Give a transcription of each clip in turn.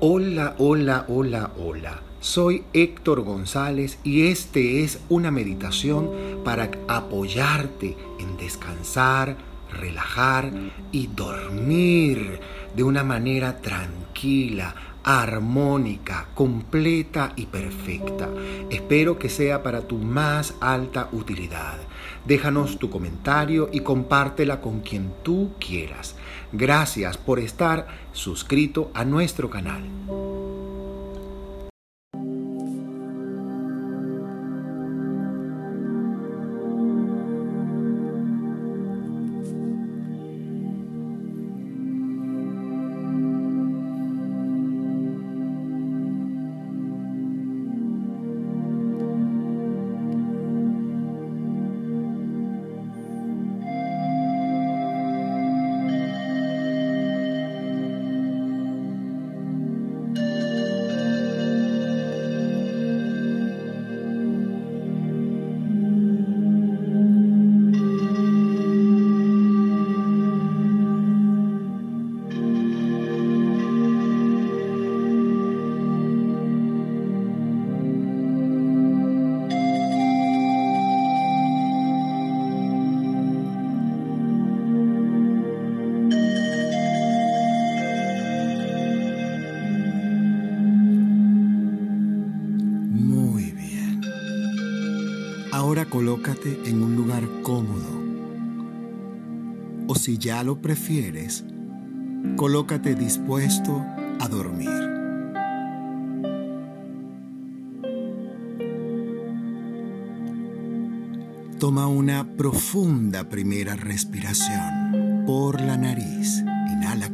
Hola, hola, hola, hola. Soy Héctor González y este es una meditación para apoyarte en descansar, relajar y dormir de una manera tranquila, armónica, completa y perfecta. Espero que sea para tu más alta utilidad. Déjanos tu comentario y compártela con quien tú quieras. Gracias por estar suscrito a nuestro canal. Ahora colócate en un lugar cómodo. O si ya lo prefieres, colócate dispuesto a dormir. Toma una profunda primera respiración por la nariz. Inhala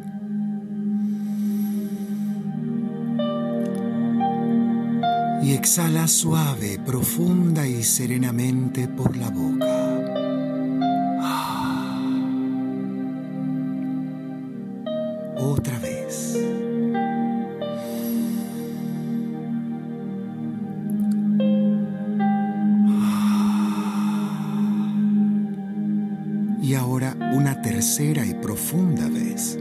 y exhala suave, profunda y serenamente por la boca. Otra vez. Y ahora una tercera y profunda vez.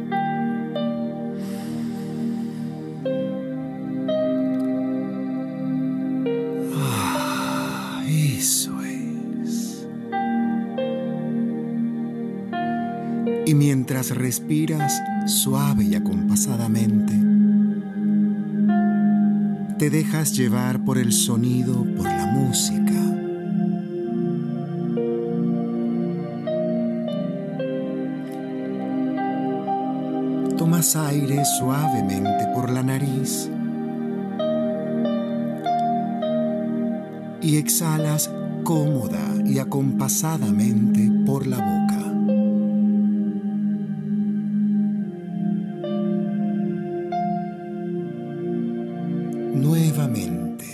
Y mientras respiras suave y acompasadamente, te dejas llevar por el sonido, por la música. Tomas aire suavemente por la nariz y exhalas cómoda y acompasadamente por la boca. nuevamente.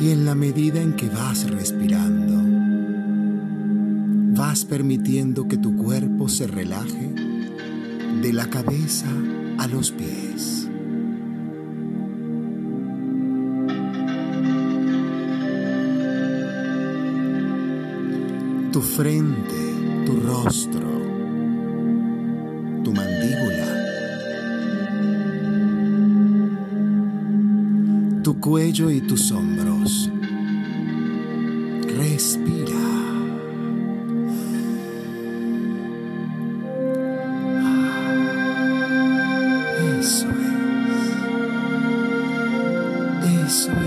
Y en la medida en que vas respirando, vas permitiendo que tu cuerpo se relaje de la cabeza a los pies. tu frente, tu rostro, tu mandíbula, tu cuello y tus hombros. Respira. Eso es.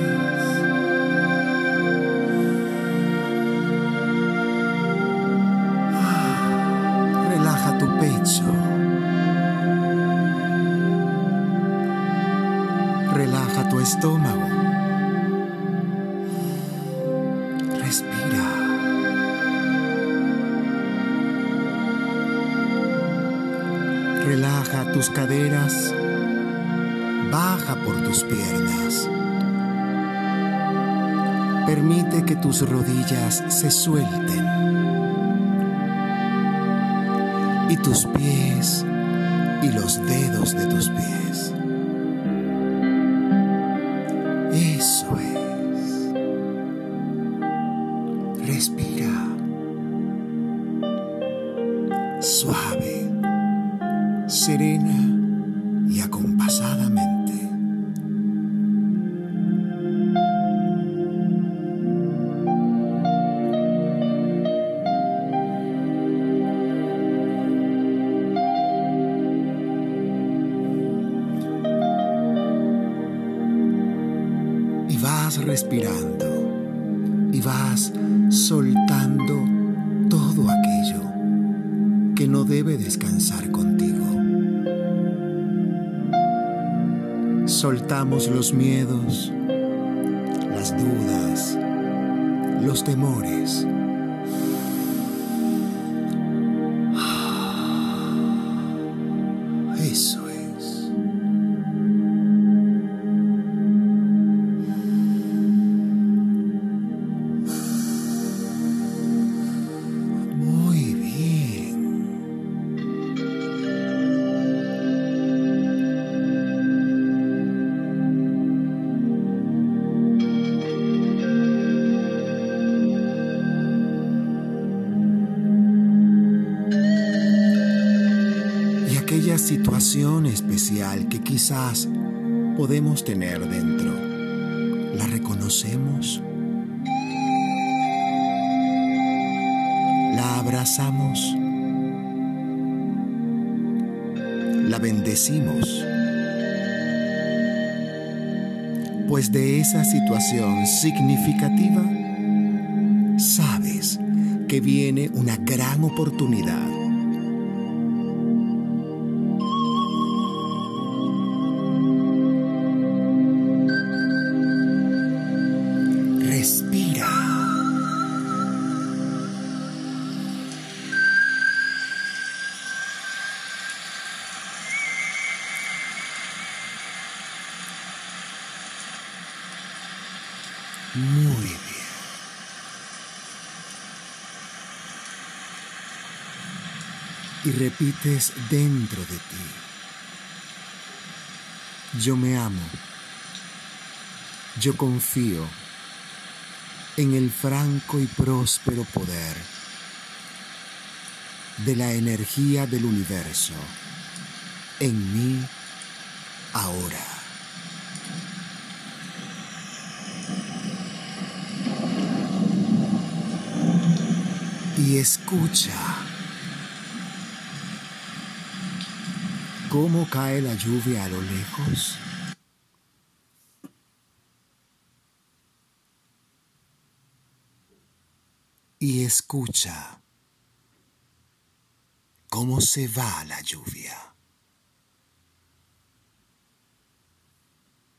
Relaja tu estómago. Respira. Relaja tus caderas. Baja por tus piernas. Permite que tus rodillas se suelten y tus pies y los dedos de tus pies. Eso es. Respira. Suave, serena y respirando y vas soltando todo aquello que no debe descansar contigo. Soltamos los miedos, las dudas, los temores. Eso situación especial que quizás podemos tener dentro, ¿la reconocemos? ¿La abrazamos? ¿La bendecimos? Pues de esa situación significativa, sabes que viene una gran oportunidad Muy bien. Y repites dentro de ti. Yo me amo. Yo confío en el franco y próspero poder de la energía del universo en mí ahora. Y escucha cómo cae la lluvia a lo lejos. Y escucha cómo se va la lluvia.